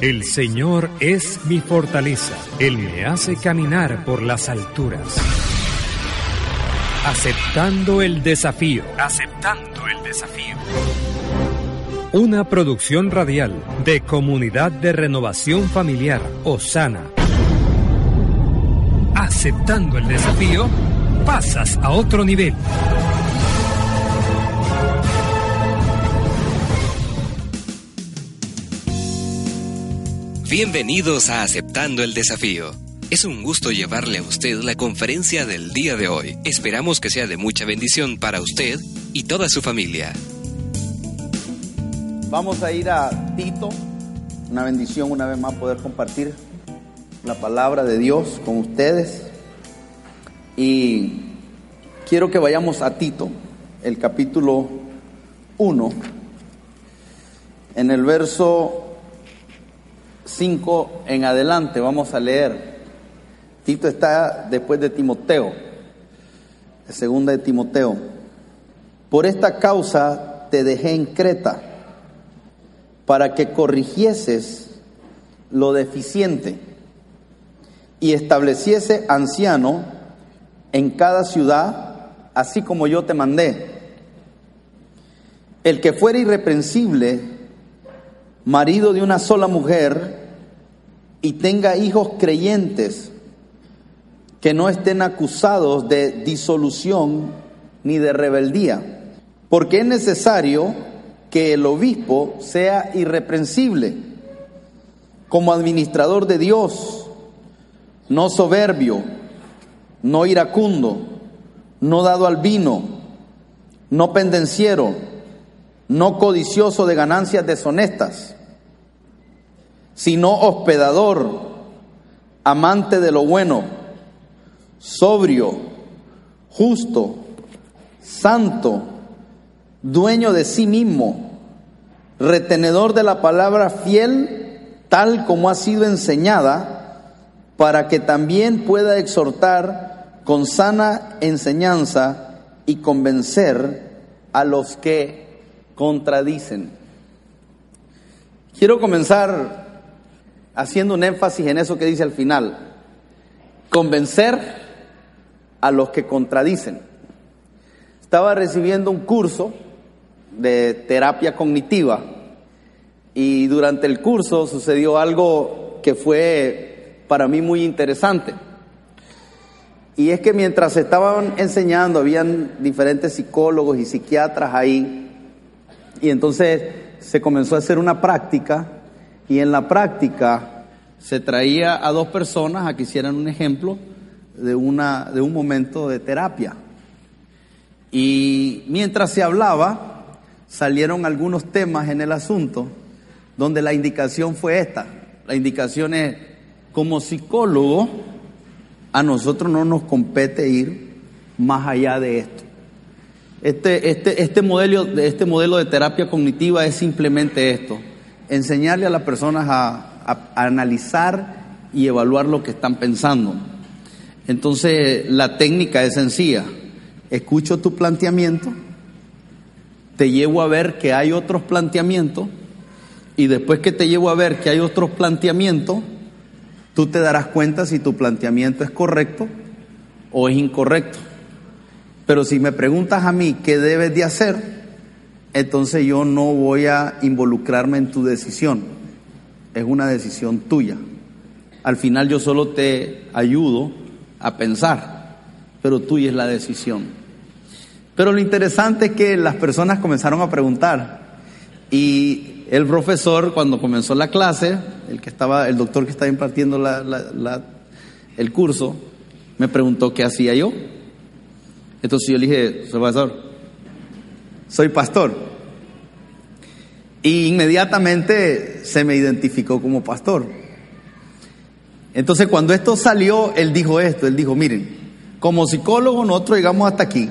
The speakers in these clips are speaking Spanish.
El Señor es mi fortaleza. Él me hace caminar por las alturas. Aceptando el desafío. Aceptando el desafío. Una producción radial de Comunidad de Renovación Familiar, Osana. Aceptando el desafío, pasas a otro nivel. Bienvenidos a Aceptando el Desafío. Es un gusto llevarle a usted la conferencia del día de hoy. Esperamos que sea de mucha bendición para usted y toda su familia. Vamos a ir a Tito. Una bendición una vez más poder compartir la palabra de Dios con ustedes. Y quiero que vayamos a Tito, el capítulo 1, en el verso 5 en adelante vamos a leer. Tito está después de Timoteo, de segunda de Timoteo. Por esta causa te dejé en Creta, para que corrigieses lo deficiente y estableciese anciano en cada ciudad, así como yo te mandé. El que fuera irreprensible, marido de una sola mujer, y tenga hijos creyentes que no estén acusados de disolución ni de rebeldía, porque es necesario que el obispo sea irreprensible como administrador de Dios, no soberbio, no iracundo, no dado al vino, no pendenciero, no codicioso de ganancias deshonestas sino hospedador, amante de lo bueno, sobrio, justo, santo, dueño de sí mismo, retenedor de la palabra fiel, tal como ha sido enseñada, para que también pueda exhortar con sana enseñanza y convencer a los que contradicen. Quiero comenzar haciendo un énfasis en eso que dice al final, convencer a los que contradicen. Estaba recibiendo un curso de terapia cognitiva y durante el curso sucedió algo que fue para mí muy interesante. Y es que mientras estaban enseñando, habían diferentes psicólogos y psiquiatras ahí, y entonces se comenzó a hacer una práctica y en la práctica se traía a dos personas a que hicieran un ejemplo de, una, de un momento de terapia. Y mientras se hablaba, salieron algunos temas en el asunto donde la indicación fue esta. La indicación es, como psicólogo, a nosotros no nos compete ir más allá de esto. Este, este, este, modelo, este modelo de terapia cognitiva es simplemente esto enseñarle a las personas a, analizar y evaluar lo que están pensando. Entonces, la técnica es sencilla. Escucho tu planteamiento, te llevo a ver que hay otros planteamientos y después que te llevo a ver que hay otros planteamientos, tú te darás cuenta si tu planteamiento es correcto o es incorrecto. Pero si me preguntas a mí qué debes de hacer, entonces yo no voy a involucrarme en tu decisión. Es una decisión tuya. Al final yo solo te ayudo a pensar, pero tuya es la decisión. Pero lo interesante es que las personas comenzaron a preguntar y el profesor cuando comenzó la clase, el que estaba, el doctor que estaba impartiendo el curso, me preguntó qué hacía yo. Entonces yo le dije, profesor, soy pastor. Y inmediatamente se me identificó como pastor. Entonces cuando esto salió, él dijo esto, él dijo, miren, como psicólogo nosotros llegamos hasta aquí.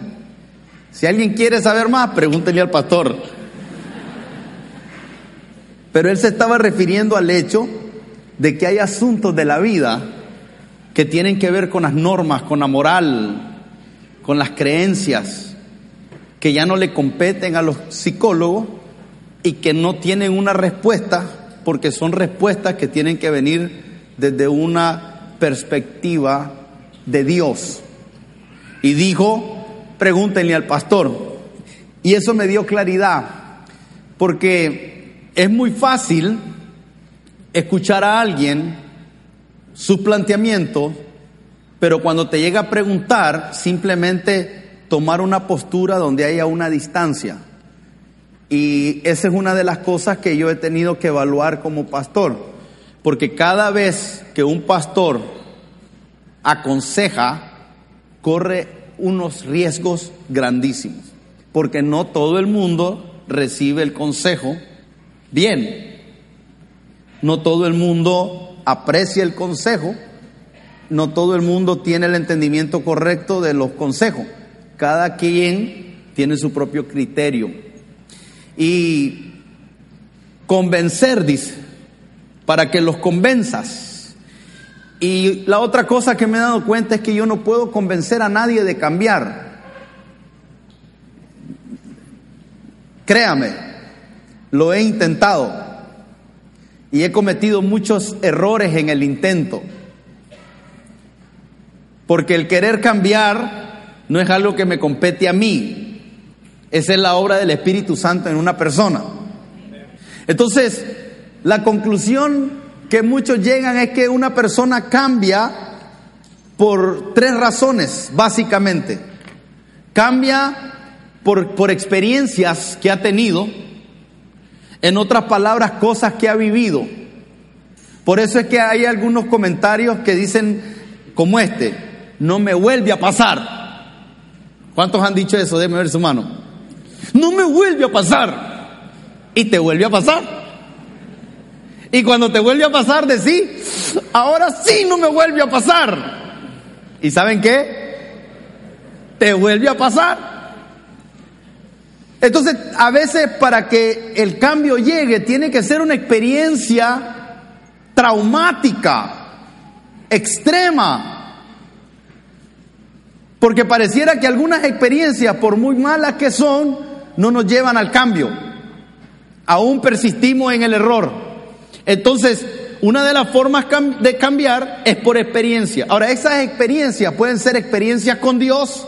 Si alguien quiere saber más, pregúntenle al pastor. Pero él se estaba refiriendo al hecho de que hay asuntos de la vida que tienen que ver con las normas, con la moral, con las creencias, que ya no le competen a los psicólogos y que no tienen una respuesta, porque son respuestas que tienen que venir desde una perspectiva de Dios. Y dijo, pregúntenle al pastor. Y eso me dio claridad, porque es muy fácil escuchar a alguien su planteamiento, pero cuando te llega a preguntar, simplemente tomar una postura donde haya una distancia. Y esa es una de las cosas que yo he tenido que evaluar como pastor, porque cada vez que un pastor aconseja, corre unos riesgos grandísimos, porque no todo el mundo recibe el consejo bien. No todo el mundo aprecia el consejo, no todo el mundo tiene el entendimiento correcto de los consejos. Cada quien tiene su propio criterio. Y convencer, dice, para que los convenzas. Y la otra cosa que me he dado cuenta es que yo no puedo convencer a nadie de cambiar. Créame, lo he intentado y he cometido muchos errores en el intento. Porque el querer cambiar no es algo que me compete a mí. Esa es la obra del Espíritu Santo en una persona. Entonces, la conclusión que muchos llegan es que una persona cambia por tres razones, básicamente. Cambia por, por experiencias que ha tenido, en otras palabras, cosas que ha vivido. Por eso es que hay algunos comentarios que dicen como este, no me vuelve a pasar. ¿Cuántos han dicho eso? Déjeme ver su mano. No me vuelve a pasar. Y te vuelve a pasar. Y cuando te vuelve a pasar, decís, ahora sí no me vuelve a pasar. ¿Y saben qué? Te vuelve a pasar. Entonces, a veces para que el cambio llegue, tiene que ser una experiencia traumática, extrema. Porque pareciera que algunas experiencias, por muy malas que son, no nos llevan al cambio. Aún persistimos en el error. Entonces, una de las formas de cambiar es por experiencia. Ahora, esas experiencias pueden ser experiencias con Dios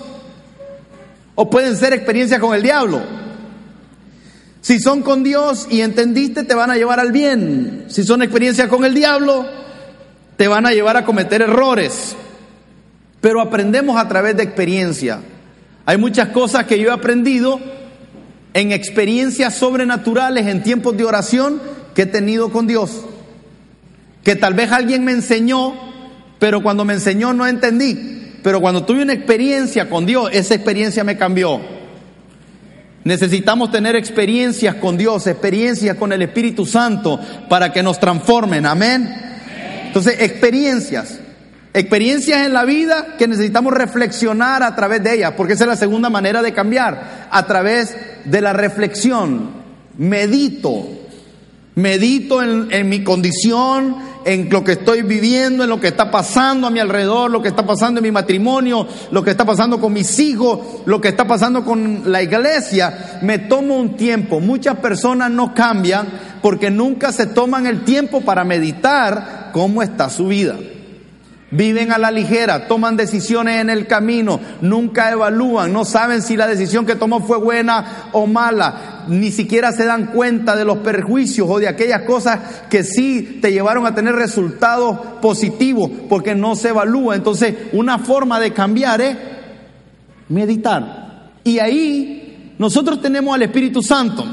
o pueden ser experiencias con el diablo. Si son con Dios y entendiste, te van a llevar al bien. Si son experiencias con el diablo, te van a llevar a cometer errores. Pero aprendemos a través de experiencia. Hay muchas cosas que yo he aprendido en experiencias sobrenaturales, en tiempos de oración que he tenido con Dios. Que tal vez alguien me enseñó, pero cuando me enseñó no entendí. Pero cuando tuve una experiencia con Dios, esa experiencia me cambió. Necesitamos tener experiencias con Dios, experiencias con el Espíritu Santo para que nos transformen. Amén. Entonces, experiencias. Experiencias en la vida que necesitamos reflexionar a través de ellas, porque esa es la segunda manera de cambiar, a través de la reflexión. Medito, medito en, mi condición, en lo que estoy viviendo, en lo que está pasando a mi alrededor, lo que está pasando en mi matrimonio, lo que está pasando con mis hijos, lo que está pasando con la iglesia, me tomo un tiempo. Muchas personas no cambian porque nunca se toman el tiempo para meditar cómo está su vida. Viven a la ligera, toman decisiones en el camino, nunca evalúan, no saben si la decisión que tomó fue buena o mala, ni siquiera se dan cuenta de los perjuicios o de aquellas cosas que sí te llevaron a tener resultados positivos, porque no se evalúa. Entonces, una forma de cambiar es meditar. Y ahí nosotros tenemos al Espíritu Santo.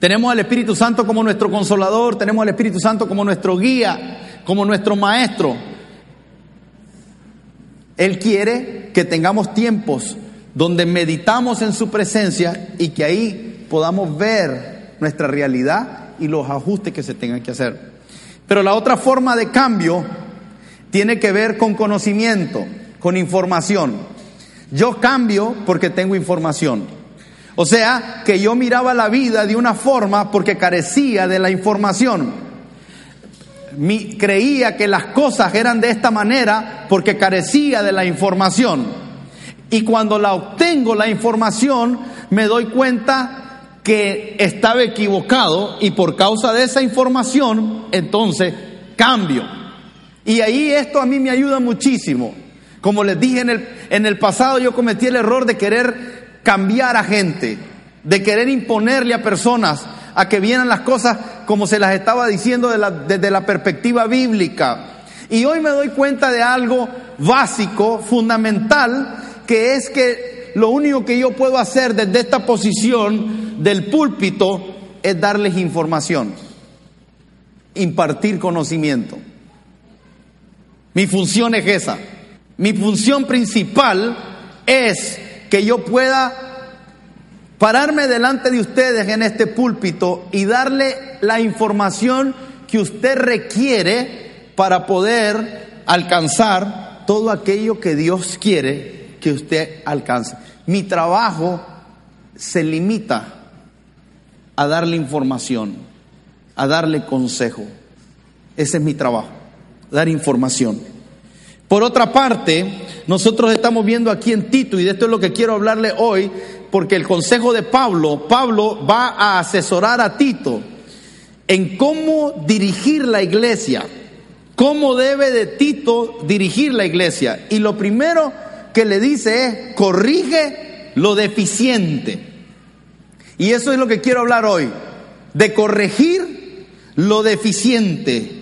Tenemos al Espíritu Santo como nuestro consolador, tenemos al Espíritu Santo como nuestro guía, como nuestro maestro. Él quiere que tengamos tiempos donde meditamos en su presencia y que ahí podamos ver nuestra realidad y los ajustes que se tengan que hacer. Pero la otra forma de cambio tiene que ver con conocimiento, con información. Yo cambio porque tengo información. O sea, que yo miraba la vida de una forma porque carecía de la información. Creía que las cosas eran de esta manera porque carecía de la información. Y cuando la obtengo la información, me doy cuenta que estaba equivocado y por causa de esa información, entonces cambio. Y ahí esto a mí me ayuda muchísimo. Como les dije en el, en el pasado, yo cometí el error de querer cambiar a gente, de querer imponerle a personas a que vieran las cosas como se las estaba diciendo desde la perspectiva bíblica. Y hoy me doy cuenta de algo básico, fundamental, que es que lo único que yo puedo hacer desde esta posición del púlpito es darles información, impartir conocimiento. Mi función es esa. Mi función principal es que yo pueda pararme delante de ustedes en este púlpito y darle la información que usted requiere para poder alcanzar todo aquello que Dios quiere que usted alcance. Mi trabajo se limita a darle información, a darle consejo. Ese es mi trabajo, dar información. Por otra parte, nosotros estamos viendo aquí en Tito, y de esto es lo que quiero hablarle hoy, porque el consejo de Pablo, Pablo va a asesorar a Tito en cómo dirigir la iglesia, cómo debe de Tito dirigir la iglesia. Y lo primero que le dice es, corrige lo deficiente. Y eso es lo que quiero hablar hoy, de corregir lo deficiente.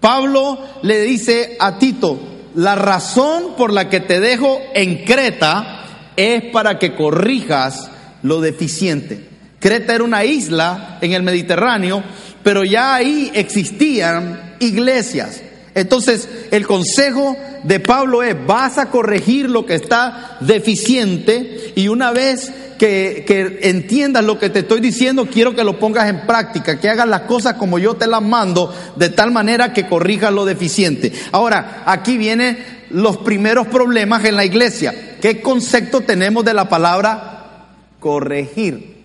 Pablo le dice a Tito, la razón por la que te dejo en Creta es para que corrijas lo deficiente. Creta era una isla en el Mediterráneo, pero ya ahí existían iglesias. Entonces, el consejo de Pablo es, vas a corregir lo que está deficiente y una vez que, entiendas lo que te estoy diciendo, quiero que lo pongas en práctica, que hagas las cosas como yo te las mando, de tal manera que corrijas lo deficiente. Ahora, aquí vienen los primeros problemas en la iglesia. ¿Qué concepto tenemos de la palabra corregir?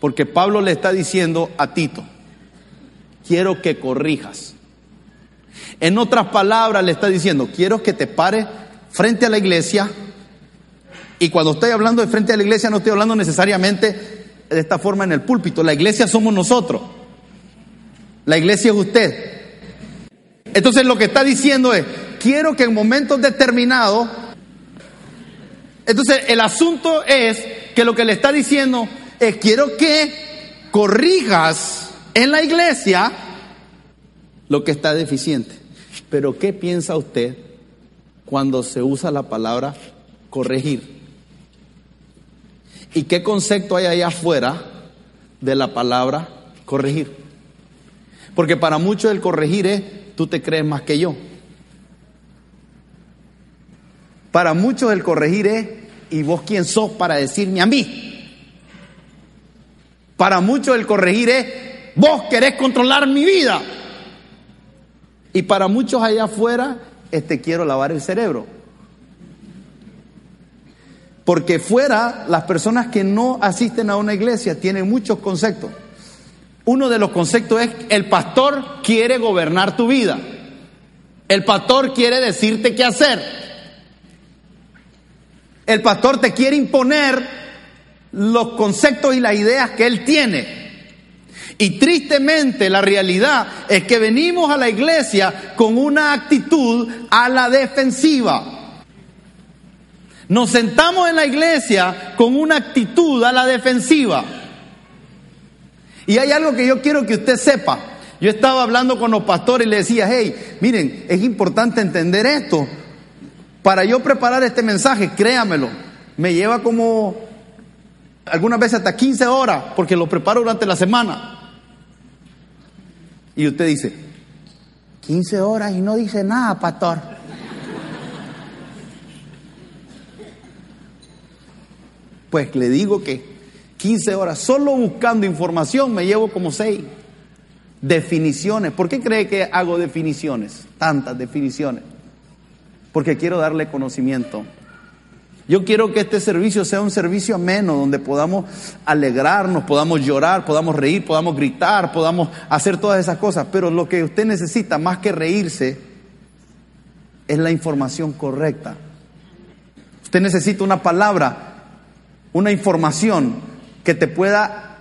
Porque Pablo le está diciendo a Tito, quiero que corrijas. En otras palabras le está diciendo, quiero que te pares frente a la iglesia y cuando estoy hablando de frente a la iglesia, no estoy hablando necesariamente de esta forma en el púlpito. La iglesia somos nosotros. La iglesia es usted. Entonces lo que está diciendo es, quiero que en momentos determinados, entonces el asunto es que lo que le está diciendo es, quiero que corrijas en la iglesia lo que está deficiente. Pero ¿qué piensa usted cuando se usa la palabra corregir? ¿Y qué concepto hay allá afuera de la palabra corregir? Porque para muchos el corregir es, tú te crees más que yo. Para muchos el corregir es, ¿y vos quién sos para decirme a mí? Para muchos el corregir es, vos querés controlar mi vida. Y para muchos allá afuera, este quiero lavar el cerebro. Porque fuera, las personas que no asisten a una iglesia tienen muchos conceptos. Uno de los conceptos es, el pastor quiere gobernar tu vida. El pastor quiere decirte qué hacer. El pastor te quiere imponer los conceptos y las ideas que él tiene. Y tristemente la realidad es que venimos a la iglesia con una actitud a la defensiva. Nos sentamos en la iglesia con una actitud a la defensiva. Y hay algo que yo quiero que usted sepa. Yo estaba hablando con los pastores y le decía, hey, miren, es importante entender esto. Para yo preparar este mensaje, créamelo, me lleva como algunas veces hasta 15 horas, porque lo preparo durante la semana. Y usted dice, 15 horas y no dice nada, pastor. Pues le digo que 15 horas solo buscando información, me llevo como 6 definiciones. ¿Por qué cree que hago definiciones? Tantas definiciones. Porque quiero darle conocimiento. Yo quiero que este servicio sea un servicio ameno, donde podamos alegrarnos, podamos llorar, podamos reír, podamos gritar, podamos hacer todas esas cosas. Pero lo que usted necesita, más que reírse, es la información correcta. Usted necesita una palabra, una información que te pueda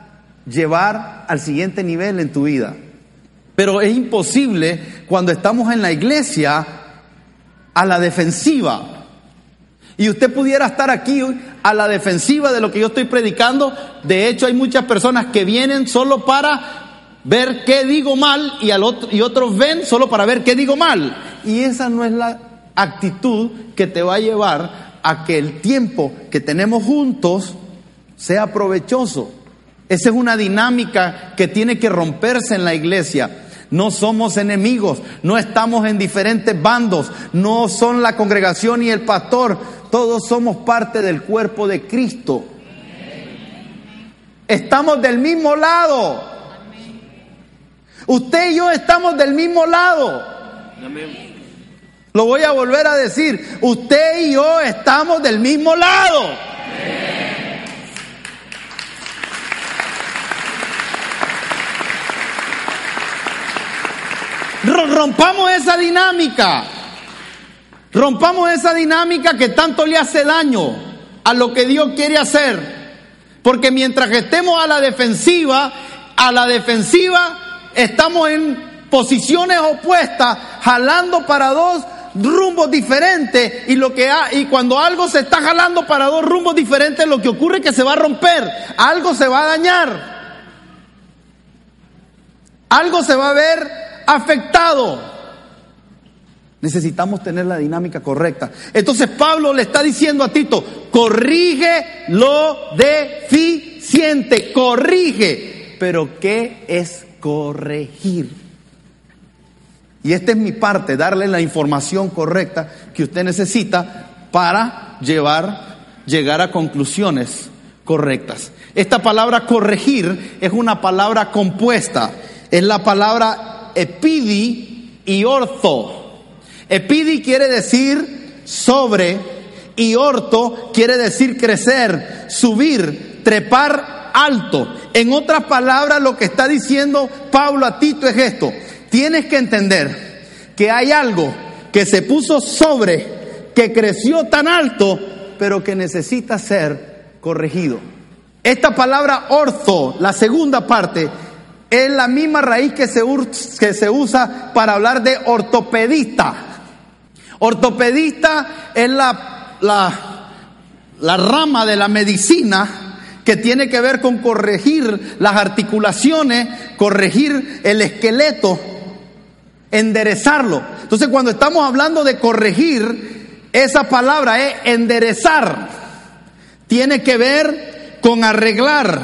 llevar al siguiente nivel en tu vida. Pero es imposible cuando estamos en la iglesia a la defensiva. Y usted pudiera estar aquí a la defensiva de lo que yo estoy predicando. De hecho, hay muchas personas que vienen solo para ver qué digo mal y, al otro, y otros ven solo para ver qué digo mal. Y esa no es la actitud que te va a llevar a que el tiempo que tenemos juntos sea provechoso. Esa es una dinámica que tiene que romperse en la iglesia. No somos enemigos, no estamos en diferentes bandos, no son la congregación y el pastor, todos somos parte del cuerpo de Cristo. Estamos del mismo lado. Usted y yo estamos del mismo lado. Lo voy a volver a decir. Usted y yo estamos del mismo lado. Rompamos esa dinámica. Rompamos esa dinámica que tanto le hace daño a lo que Dios quiere hacer. Porque mientras que estemos a la defensiva, a la defensiva estamos en posiciones opuestas, jalando para dos rumbos diferentes y lo que y cuando algo se está jalando para dos rumbos diferentes, lo que ocurre es que se va a romper, algo se va a dañar. Algo se va a ver afectado. Necesitamos tener la dinámica correcta. Entonces Pablo le está diciendo a Tito, corrige lo deficiente, corrige. Pero ¿qué es corregir? Y esta es mi parte, darle la información correcta que usted necesita para llevar, llegar a conclusiones correctas. Esta palabra corregir es una palabra compuesta, es la palabra epidi y orzo. Epidi quiere decir sobre y orto quiere decir crecer, subir, trepar alto. En otras palabras, lo que está diciendo Pablo a Tito es esto. Tienes que entender que hay algo que se puso sobre, que creció tan alto, pero que necesita ser corregido. Esta palabra orto, la segunda parte, es la misma raíz que se, que se usa para hablar de ortopedista. Ortopedista es la, la, rama de la medicina que tiene que ver con corregir las articulaciones, corregir el esqueleto, enderezarlo. Entonces cuando estamos hablando de corregir, esa palabra es enderezar. Tiene que ver con arreglar,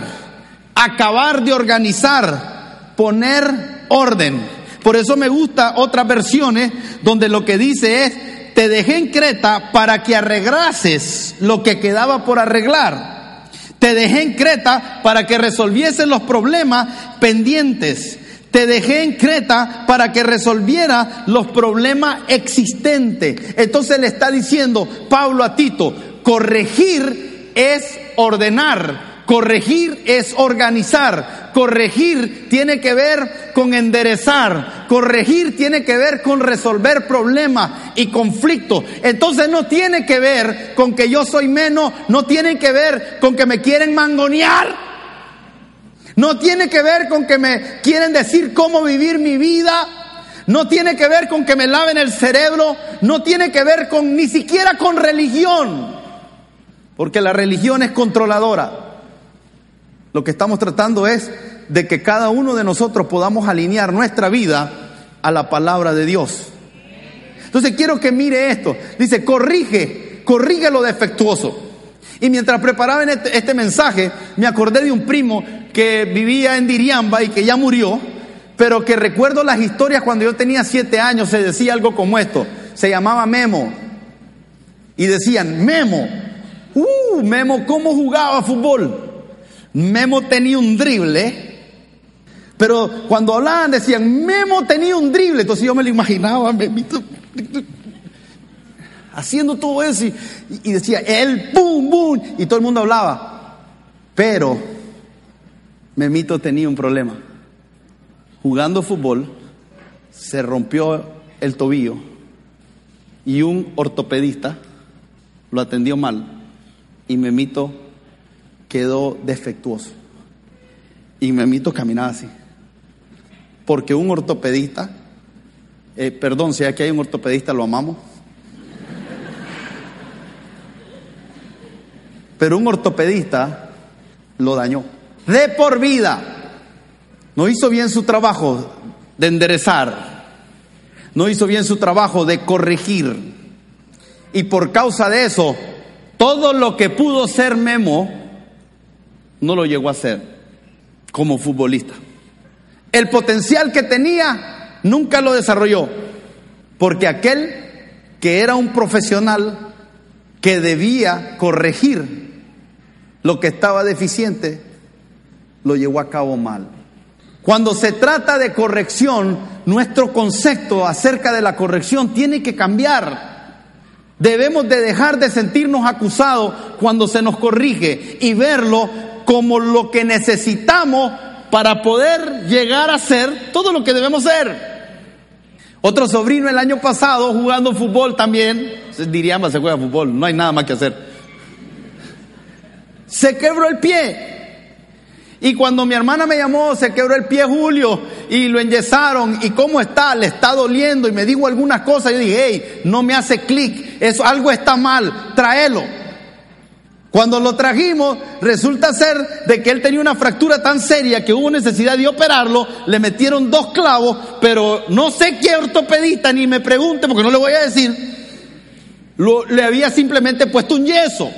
acabar de organizar, poner orden. Por eso me gusta otras versiones donde lo que dice es, te dejé en Creta para que arreglases lo que quedaba por arreglar. Te dejé en Creta para que resolvieses los problemas pendientes. Te dejé en Creta para que resolviera los problemas existentes. Entonces le está diciendo Pablo a Tito, corregir es ordenar, Corregir es organizar. Corregir tiene que ver con enderezar. Corregir tiene que ver con resolver problemas y conflictos. Entonces no tiene que ver con que yo soy menos, no tiene que ver con que me quieren mangonear. No tiene que ver con que me quieren decir cómo vivir mi vida. No tiene que ver con que me laven el cerebro. No tiene que ver con ni siquiera con religión. Porque la religión es controladora. Lo que estamos tratando es de que cada uno de nosotros podamos alinear nuestra vida a la palabra de Dios. Entonces quiero que mire esto. Dice, corrige, corrige lo defectuoso. Y mientras preparaba este, este, mensaje, me acordé de un primo que vivía en Diriamba y que ya murió, pero que recuerdo las historias cuando yo tenía siete años, se decía algo como esto. Se llamaba Memo. Y decían, Memo, uh, Memo, ¿cómo jugaba fútbol? Memo tenía un drible, pero cuando hablaban decían, Memo tenía un drible, entonces yo me lo imaginaba, Memito, haciendo todo eso y, decía, el pum, pum, y todo el mundo hablaba. Pero Memito tenía un problema. Jugando fútbol, se rompió el tobillo y un ortopedista lo atendió mal y Memito quedó defectuoso. Y Memito caminaba así. Porque un ortopedista, eh, perdón, si aquí hay un ortopedista, lo amamos. Pero un ortopedista lo dañó. De por vida. No hizo bien su trabajo de enderezar. No hizo bien su trabajo de corregir. Y por causa de eso, todo lo que pudo ser Memo, no lo llegó a ser como futbolista. El potencial que tenía, nunca lo desarrolló. Porque aquel que era un profesional que debía corregir lo que estaba deficiente, lo llevó a cabo mal. Cuando se trata de corrección, nuestro concepto acerca de la corrección tiene que cambiar. Debemos de dejar de sentirnos acusados cuando se nos corrige y verlo como lo que necesitamos para poder llegar a ser todo lo que debemos ser. Otro sobrino el año pasado jugando fútbol también, diríamos se juega fútbol, no hay nada más que hacer. Se quebró el pie. Y cuando mi hermana me llamó, se quebró el pie Julio y lo enyesaron. ¿Y cómo está? Le está doliendo. Y me dijo algunas cosas. Yo dije, hey, no me hace clic. Eso, algo está mal. Tráelo. Cuando lo trajimos, resulta ser de que él tenía una fractura tan seria que hubo necesidad de operarlo. Le metieron dos clavos, pero no sé qué ortopedista ni me pregunte porque no le voy a decir. Lo, le había simplemente puesto un yeso.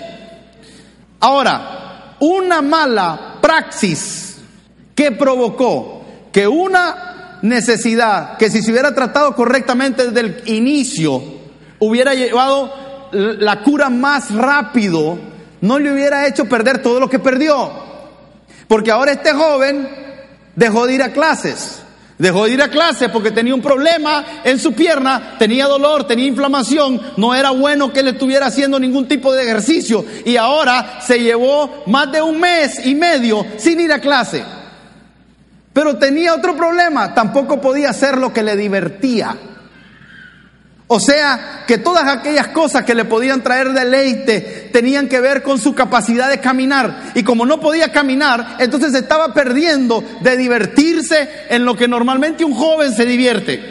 Ahora, una mala praxis que provocó que una necesidad que si se hubiera tratado correctamente desde el inicio hubiera llevado la cura más rápido, no le hubiera hecho perder todo lo que perdió. Porque ahora este joven dejó de ir a clases. Dejó de ir a clase porque tenía un problema en su pierna, tenía dolor, tenía inflamación, no era bueno que él estuviera haciendo ningún tipo de ejercicio y ahora se llevó más de un mes y medio sin ir a clase. Pero tenía otro problema, tampoco podía hacer lo que le divertía. O sea, que todas aquellas cosas que le podían traer deleite tenían que ver con su capacidad de caminar. Y como no podía caminar, entonces estaba perdiendo de divertirse en lo que normalmente un joven se divierte.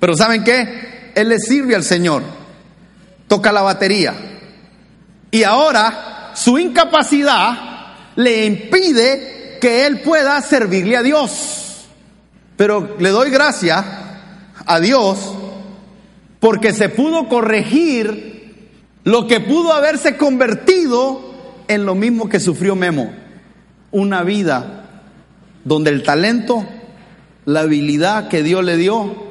Pero ¿saben qué? Él le sirve al Señor. Toca la batería. Y ahora su incapacidad le impide que él pueda servirle a Dios. Pero le doy gracias a Dios porque se pudo corregir lo que pudo haberse convertido en lo mismo que sufrió Memo, una vida donde el talento, la habilidad que Dios le dio,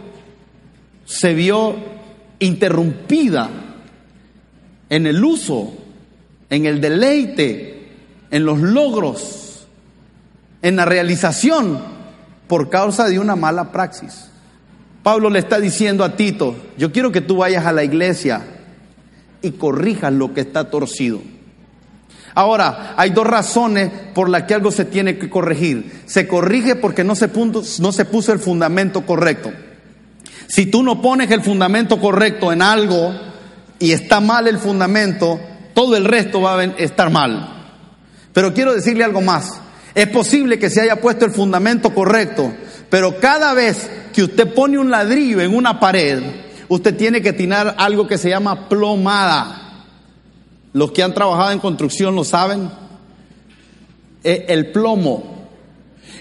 se vio interrumpida en el uso, en el deleite, en los logros, en la realización, por causa de una mala praxis. Pablo le está diciendo a Tito, yo quiero que tú vayas a la iglesia y corrijas lo que está torcido. Ahora, hay dos razones por las que algo se tiene que corregir. Se corrige porque no se, puso el fundamento correcto. Si tú no pones el fundamento correcto en algo y está mal el fundamento, todo el resto va a estar mal. Pero quiero decirle algo más. Es posible que se haya puesto el fundamento correcto, pero cada vez que usted pone un ladrillo en una pared, usted tiene que tirar algo que se llama plomada. Los que han trabajado en construcción lo saben. E, el plomo.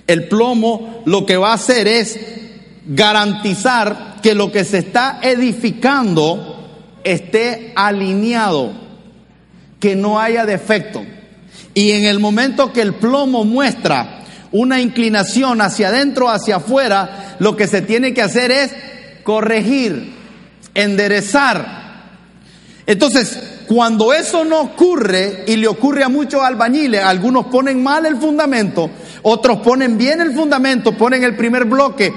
El plomo lo que va a hacer es garantizar que lo que se está edificando esté alineado, que no haya defecto. Y en el momento que el plomo muestra una inclinación hacia adentro, hacia afuera, lo que se tiene que hacer es corregir, enderezar. Entonces, cuando eso no ocurre y le ocurre a muchos albañiles, algunos ponen mal el fundamento, otros ponen bien el fundamento, ponen el primer bloque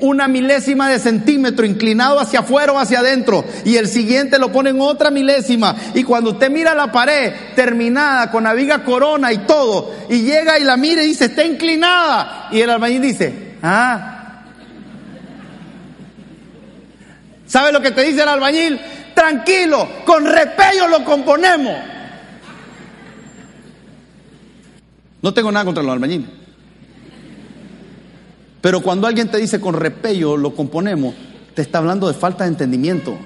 una milésima de centímetro inclinado hacia afuera o hacia adentro y el siguiente lo ponen otra milésima y cuando usted mira la pared terminada con la viga corona y todo y llega y la mira y dice está inclinada y el albañil dice ah ¿Sabe lo que te dice el albañil? Tranquilo, con repello lo componemos. No tengo nada contra los albañiles. Pero cuando alguien te dice con repello lo componemos, te está hablando de falta de entendimiento.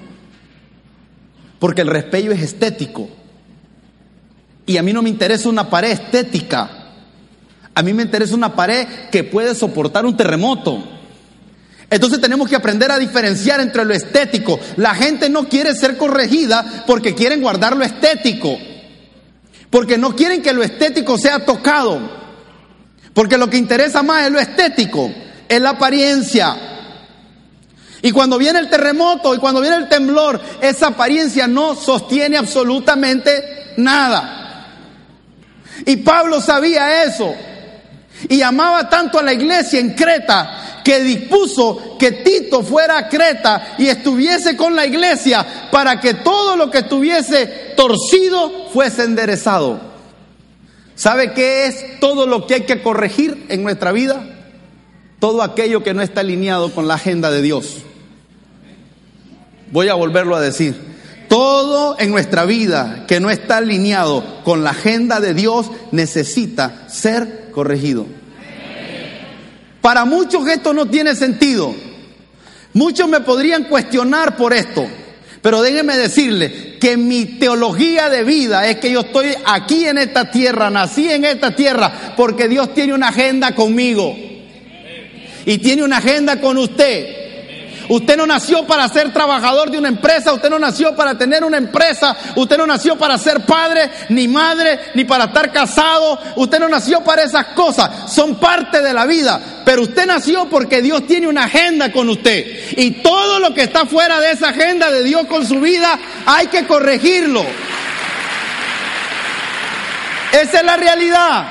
Porque el repello es estético. Y a mí no me interesa una pared estética. A mí me interesa una pared que puede soportar un terremoto. Entonces tenemos que aprender a diferenciar entre lo estético. La gente no quiere ser corregida porque quieren guardar lo estético. Porque no quieren que lo estético sea tocado. Porque lo que interesa más es lo estético, es la apariencia. Y cuando viene el terremoto y cuando viene el temblor, esa apariencia no sostiene absolutamente nada. Y Pablo sabía eso. Y amaba tanto a la iglesia en Creta que dispuso que Tito fuera a Creta y estuviese con la iglesia para que todo lo que estuviese torcido fuese enderezado. ¿Sabe qué es todo lo que hay que corregir en nuestra vida? Todo aquello que no está alineado con la agenda de Dios. Voy a volverlo a decir. Todo en nuestra vida que no está alineado con la agenda de Dios necesita ser corregido. Para muchos esto no tiene sentido. Muchos me podrían cuestionar por esto. Pero déjenme decirle que mi teología de vida es que yo estoy aquí en esta tierra, nací en esta tierra, porque Dios tiene una agenda conmigo. Y tiene una agenda con usted. Usted no nació para ser trabajador de una empresa, usted no nació para tener una empresa, usted no nació para ser padre, ni madre, ni para estar casado, usted no nació para esas cosas, son parte de la vida, pero usted nació porque Dios tiene una agenda con usted. Y todo lo que está fuera de esa agenda de Dios con su vida, hay que corregirlo. Esa es la realidad.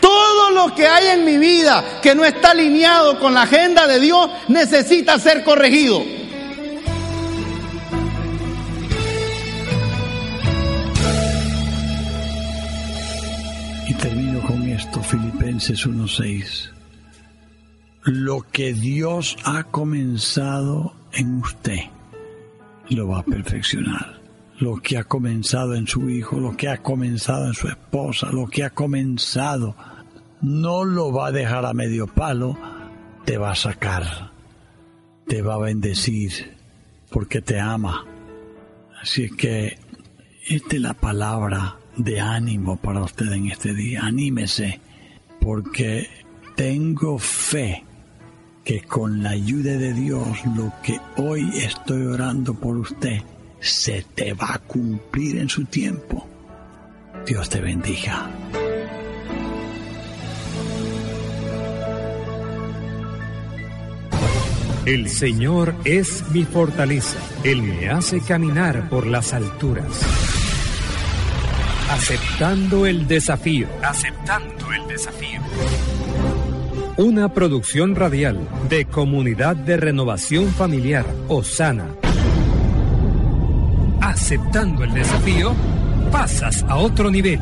Todo lo que hay en mi vida que no está alineado con la agenda de Dios necesita ser corregido. Filipenses 1.6. Lo que Dios ha comenzado en usted, lo va a perfeccionar lo que ha comenzado en su hijo, lo que ha comenzado en su esposa, lo que ha comenzado, no lo va a dejar a medio palo, te va a sacar, te va a bendecir, porque te ama. Así es que esta es la palabra de ánimo para usted en este día. Anímese, porque tengo fe que con la ayuda de Dios lo que hoy estoy orando por usted, se te va a cumplir en su tiempo. Dios te bendiga. El Señor es mi fortaleza. Él me hace caminar por las alturas. Aceptando el desafío. Aceptando el desafío. Una producción radial de Comunidad de Renovación Familiar, Osana aceptando el desafío, pasas a otro nivel.